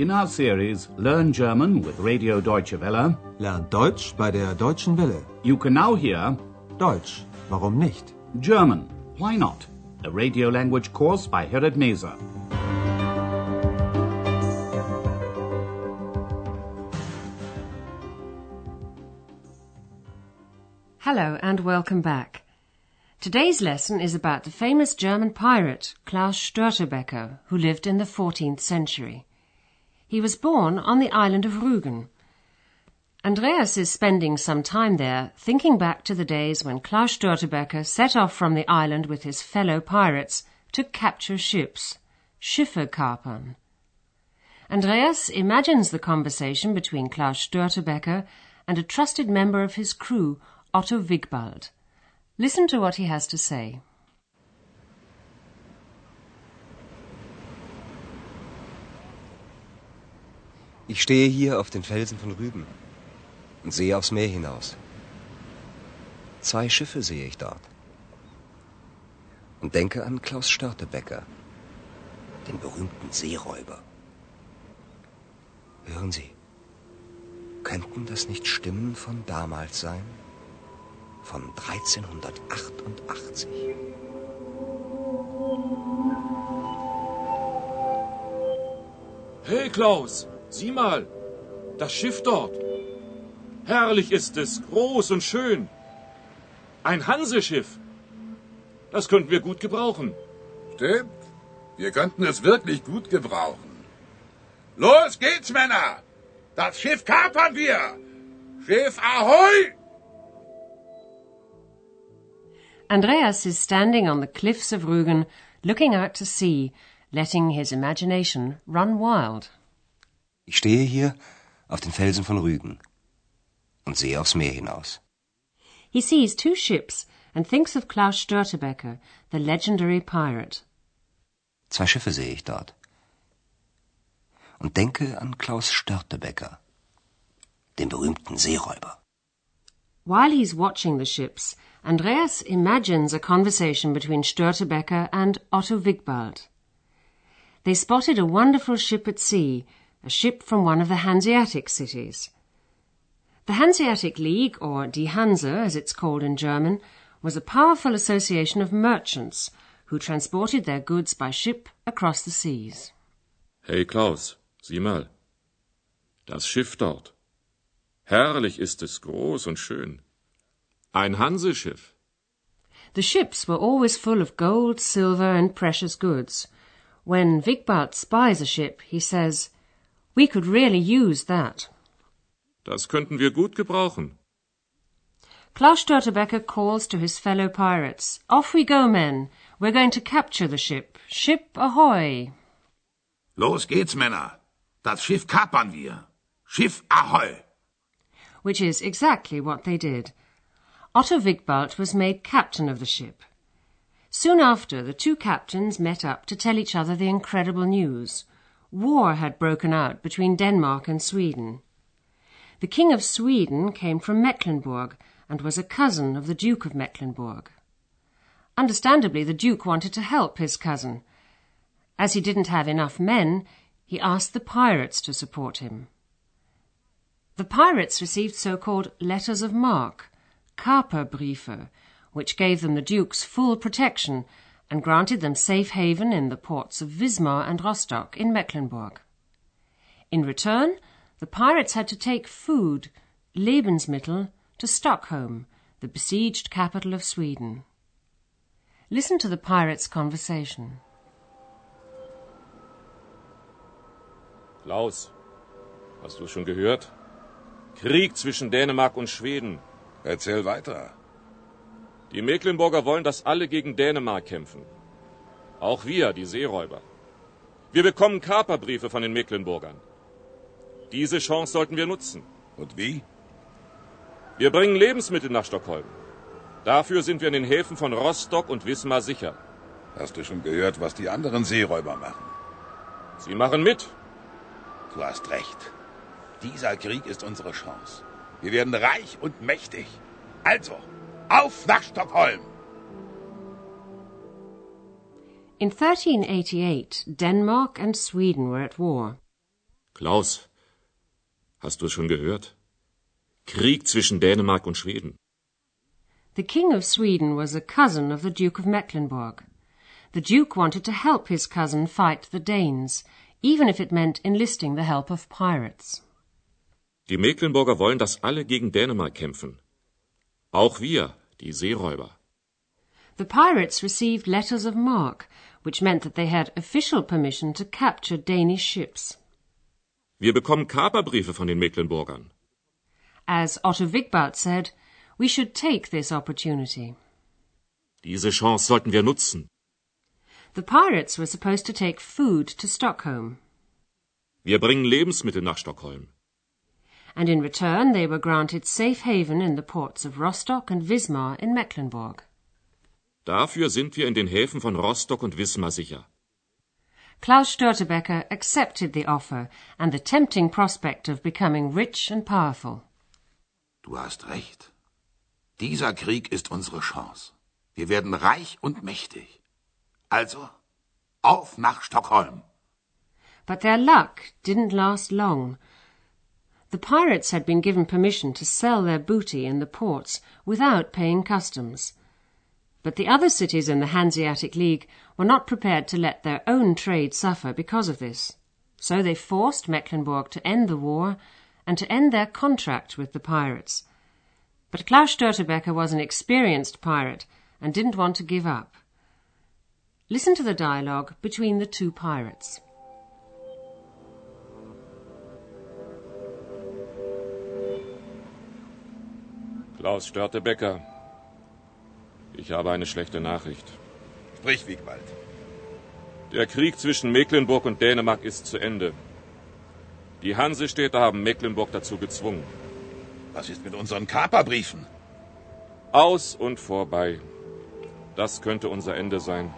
In our series Learn German with Radio Deutsche Welle, Lernt Deutsch bei der Deutschen Welle. you can now hear Deutsch, warum nicht? German, Why Not? A radio language course by Herrad Meese. Hello and welcome back. Today's lesson is about the famous German pirate Klaus Störtebeker, who lived in the 14th century. He was born on the island of Rügen. Andreas is spending some time there, thinking back to the days when Klaus Störtebeker set off from the island with his fellow pirates to capture ships, Schiffe kapern. Andreas imagines the conversation between Klaus Störtebeker and a trusted member of his crew, Otto Wigbald. Listen to what he has to say. Ich stehe hier auf den Felsen von Rügen und sehe aufs Meer hinaus. Zwei Schiffe sehe ich dort. Und denke an Klaus Störtebecker, den berühmten Seeräuber. Hören Sie, könnten das nicht Stimmen von damals sein? Von 1388? Hey Klaus, sieh mal, das Schiff dort. Herrlich ist es, groß und schön. Ein Hanseschiff. Das könnten wir gut gebrauchen. Stimmt. Wir könnten es wirklich gut gebrauchen. Los geht's, Männer! Das Schiff kapern wir! Schiff Ahoi! Andreas is standing on the cliffs of Rügen, looking out to sea, letting his imagination run wild. Ich stehe hier auf den Felsen von Rügen und sehe aufs Meer hinaus. He sees two ships and thinks of Klaus Störtebeker, the legendary pirate. Zwei Schiffe sehe ich dort. Und denke an Klaus Störtebeker, den berühmten Seeräuber. While he's watching the ships, Andreas imagines a conversation between Störtebeker and Otto Wigbald. They spotted a wonderful ship at sea, a ship from one of the Hanseatic cities. The Hanseatic League, or Die Hanse as it's called in German, was a powerful association of merchants who transported their goods by ship across the seas. Hey Klaus, sieh mal. Das Schiff dort. Herrlich ist es, groß und schön. Ein Hanseschiff. The ships were always full of gold, silver, and precious goods. When Wigbald spies a ship, he says, We could really use that. Das könnten wir gut gebrauchen. Klaus Störtebeker calls to his fellow pirates, Off we go, men! We're going to capture the ship. Ship ahoy! Los geht's, Männer! Das Schiff kapern wir! Schiff ahoy! Which is exactly what they did. Otto Wigbald was made captain of the ship. Soon after, the two captains met up to tell each other the incredible news. War had broken out between Denmark and Sweden. The King of Sweden came from Mecklenburg and was a cousin of the Duke of Mecklenburg. Understandably, the Duke wanted to help his cousin. As he didn't have enough men, he asked the pirates to support him. The pirates received so-called letters of marque, Kaperbriefe, which gave them the Duke's full protection and granted them safe haven in the ports of Wismar and Rostock in Mecklenburg. In return, the pirates had to take food, Lebensmittel, to Stockholm, the besieged capital of Sweden. Listen to the pirates' conversation. Klaus, hast du schon gehört? Krieg zwischen Dänemark und Schweden. Erzähl weiter. Die Mecklenburger wollen, dass alle gegen Dänemark kämpfen. Auch wir, die Seeräuber. Wir bekommen Kaperbriefe von den Mecklenburgern. Diese Chance sollten wir nutzen. Und wie? Wir bringen Lebensmittel nach Stockholm. Dafür sind wir in den Häfen von Rostock und Wismar sicher. Hast du schon gehört, was die anderen Seeräuber machen? Sie machen mit. Du hast recht. Dieser Krieg ist unsere Chance. Wir werden reich und mächtig. Also, auf nach Stockholm! In 1388, Denmark and Sweden were at war. Klaus, hast du es schon gehört? Krieg zwischen Dänemark und Schweden. The King of Sweden was a cousin of the Duke of Mecklenburg. The Duke wanted to help his cousin fight the Danes, even if it meant enlisting the help of pirates. Die Mecklenburger wollen, dass alle gegen Dänemark kämpfen. Auch wir, die Seeräuber. The pirates received letters of marque, which meant that they had official permission to capture Danish ships. Wir bekommen Kaperbriefe von den Mecklenburgern. As Otto Wigbald said, we should take this opportunity. Diese Chance sollten wir nutzen. The pirates were supposed to take food to Stockholm, Wir bringen Lebensmittel nach Stockholm. And in return they were granted safe haven in the ports of Rostock and Wismar in Mecklenburg. Dafür sind wir in den Häfen von Rostock und Wismar sicher. Klaus Störtebeker accepted the offer and the tempting prospect of becoming rich and powerful. Du hast recht. Dieser Krieg ist unsere Chance. Wir werden reich und mächtig. Also, auf nach Stockholm. But their luck didn't last long. The pirates had been given permission to sell their booty in the ports without paying customs. But the other cities in the Hanseatic League were not prepared to let their own trade suffer because of this. So they forced Mecklenburg to end the war and to end their contract with the pirates. But Klaus Störtebeker was an experienced pirate and didn't want to give up. Listen to the dialogue between the two pirates. Klaus Störtebecker. Ich habe eine schlechte Nachricht. Sprich, Wiegwald. Der Krieg zwischen Mecklenburg und Dänemark ist zu Ende. Die Hansestädte haben Mecklenburg dazu gezwungen. Was ist mit unseren Kaperbriefen? Aus und vorbei. Das könnte unser Ende sein.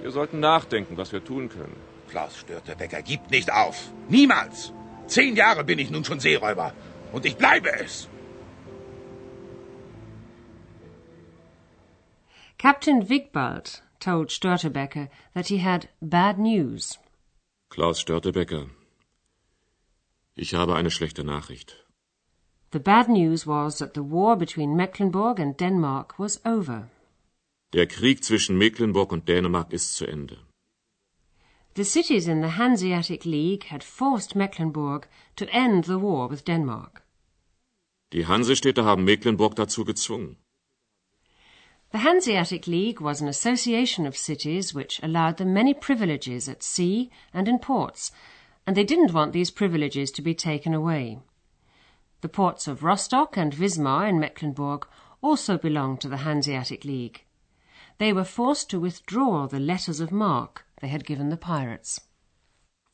Wir sollten nachdenken, was wir tun können. Klaus Störtebecker gibt nicht auf. Niemals. Zehn Jahre bin ich nun schon Seeräuber. Und ich bleibe es. Captain Wigbald told Störtebeker that he had bad news. Klaus Störtebeker. Ich habe eine schlechte Nachricht. The bad news was that the war between Mecklenburg and Denmark was over. Der Krieg zwischen Mecklenburg und Dänemark ist zu Ende. The cities in the Hanseatic League had forced Mecklenburg to end the war with Denmark. Die Hansestädte haben Mecklenburg dazu gezwungen. The Hanseatic League was an association of cities which allowed them many privileges at sea and in ports, and they didn't want these privileges to be taken away. The ports of Rostock and Wismar in Mecklenburg also belonged to the Hanseatic League. They were forced to withdraw the letters of marque they had given the pirates.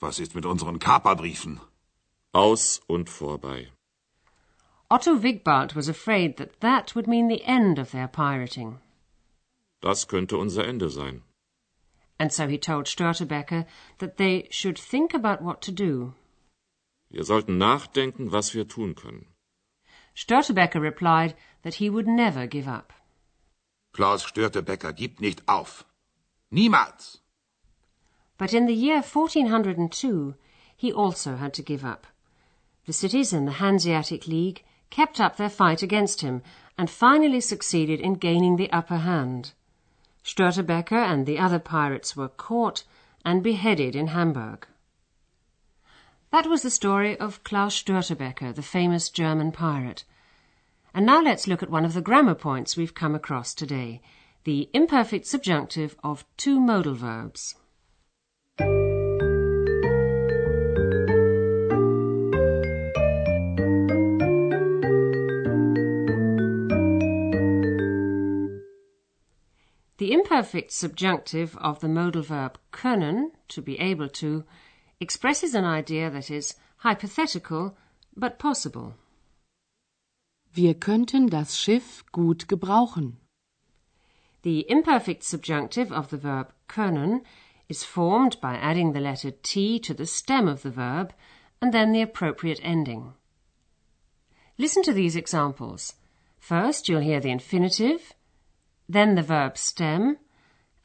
Was ist mit unseren Kaperbriefen? Aus und vorbei. Otto Wigbald was afraid that that would mean the end of their pirating, Das könnte unser Ende sein. and so he told Störtebeker that they should think about what to do. Wir sollten nachdenken, was wir tun können. Störtebeker replied that he would never give up. Klaus Störtebeker gibt nicht auf. Niemals. But in the year 1402, he also had to give up. The cities in the Hanseatic League kept up their fight against him and finally succeeded in gaining the upper hand. Störtebeker and the other pirates were caught and beheaded in Hamburg. That was the story of Klaus Störtebeker, the famous German pirate. And now let's look at one of the grammar points we've come across today, the imperfect subjunctive of two modal verbs. The imperfect subjunctive of the modal verb können, to be able to, expresses an idea that is hypothetical but possible. Wir könnten das Schiff gut gebrauchen. The imperfect subjunctive of the verb können is formed by adding the letter T to the stem of the verb and then the appropriate ending. Listen to these examples. First, you'll hear the infinitive, then the verb stem,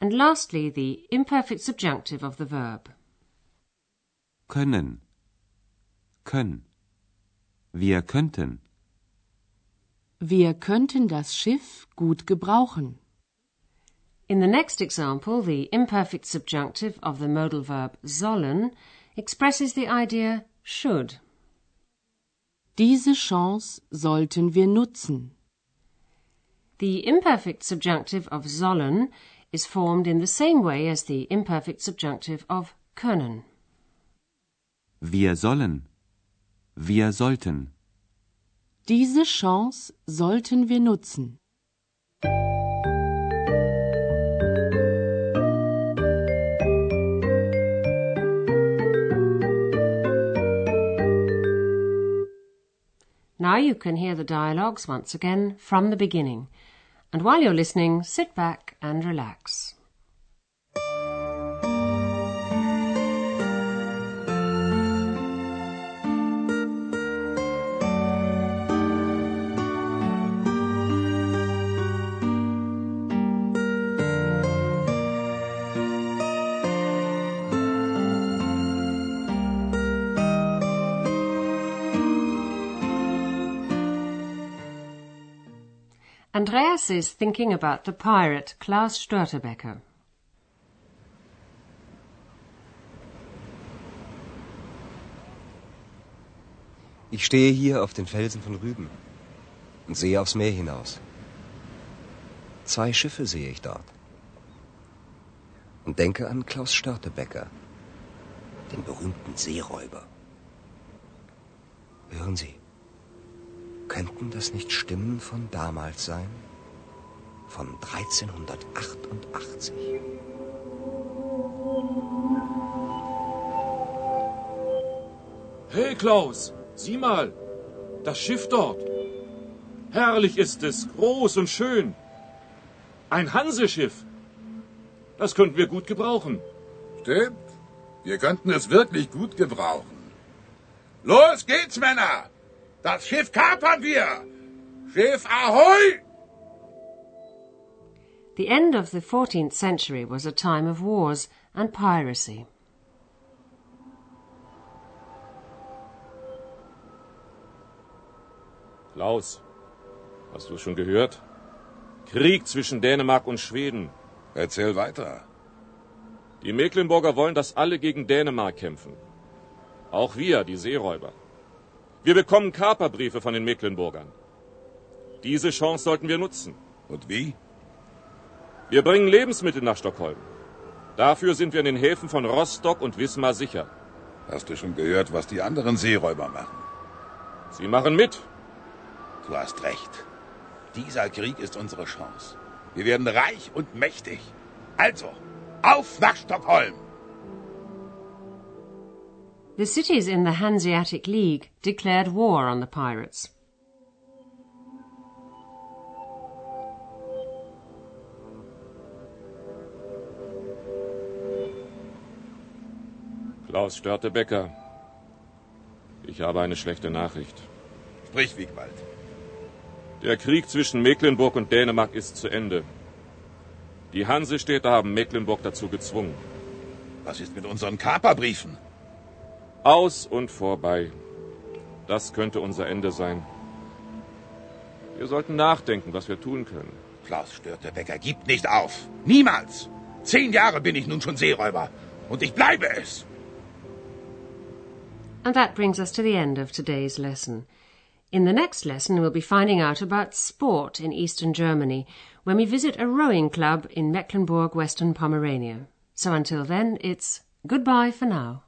and lastly, the imperfect subjunctive of the verb. können, können. Wir könnten. Wir könnten das Schiff gut gebrauchen. In the next example, the imperfect subjunctive of the modal verb sollen expresses the idea should. Diese Chance sollten wir nutzen. The imperfect subjunctive of sollen is formed in the same way as the imperfect subjunctive of können. Wir sollen. Wir sollten. Diese Chance sollten wir nutzen. Now you can hear the dialogues once again from the beginning. And while you're listening, sit back and relax. Andreas is thinking about the pirate Klaus Störtebeker. Ich stehe hier auf den Felsen von Rüben und sehe aufs Meer hinaus. Zwei Schiffe sehe ich dort. Und denke an Klaus Störtebecker, den berühmten Seeräuber. Hören Sie, könnten das nicht Stimmen von damals sein? Von 1388. Hey Klaus, sieh mal, das Schiff dort. Herrlich ist es, groß und schön. Ein Hanseschiff. Das könnten wir gut gebrauchen. Stimmt. Wir könnten es wirklich gut gebrauchen. Los geht's, Männer! Das Schiff kapern wir! Schiff Ahoi! The end of the 14th century was a time of wars and piracy. Klaus, hast du es schon gehört? Krieg zwischen Dänemark und Schweden. Erzähl weiter. Die Mecklenburger wollen, dass alle gegen Dänemark kämpfen. Auch wir, die Seeräuber. Wir bekommen Kaperbriefe von den Mecklenburgern. Diese Chance sollten wir nutzen. Und wie? Wir bringen Lebensmittel nach Stockholm. Dafür sind wir in den Häfen von Rostock und Wismar sicher. Hast du schon gehört, was die anderen Seeräuber machen? Sie machen mit. Du hast recht. Dieser Krieg ist unsere Chance. Wir werden reich und mächtig. Also, auf nach Stockholm! The cities in the Hanseatic League declared war on the pirates. Klaus Störtebecker. Ich habe eine schlechte Nachricht. Sprich, Wiegwald. Der Krieg zwischen Mecklenburg und Dänemark ist zu Ende. Die Hansestädte haben Mecklenburg dazu gezwungen. Was ist mit unseren Kaperbriefen? Aus und vorbei. Das könnte unser Ende sein. Wir sollten nachdenken, was wir tun können. Klaus Störtebecker gibt nicht auf. Niemals. Zehn Jahre bin ich nun schon Seeräuber. Und ich bleibe es. And that brings us to the end of today's lesson. In the next lesson, we'll be finding out about sport in eastern Germany when we visit a rowing club in Mecklenburg, Western Pomerania. So until then, it's goodbye for now.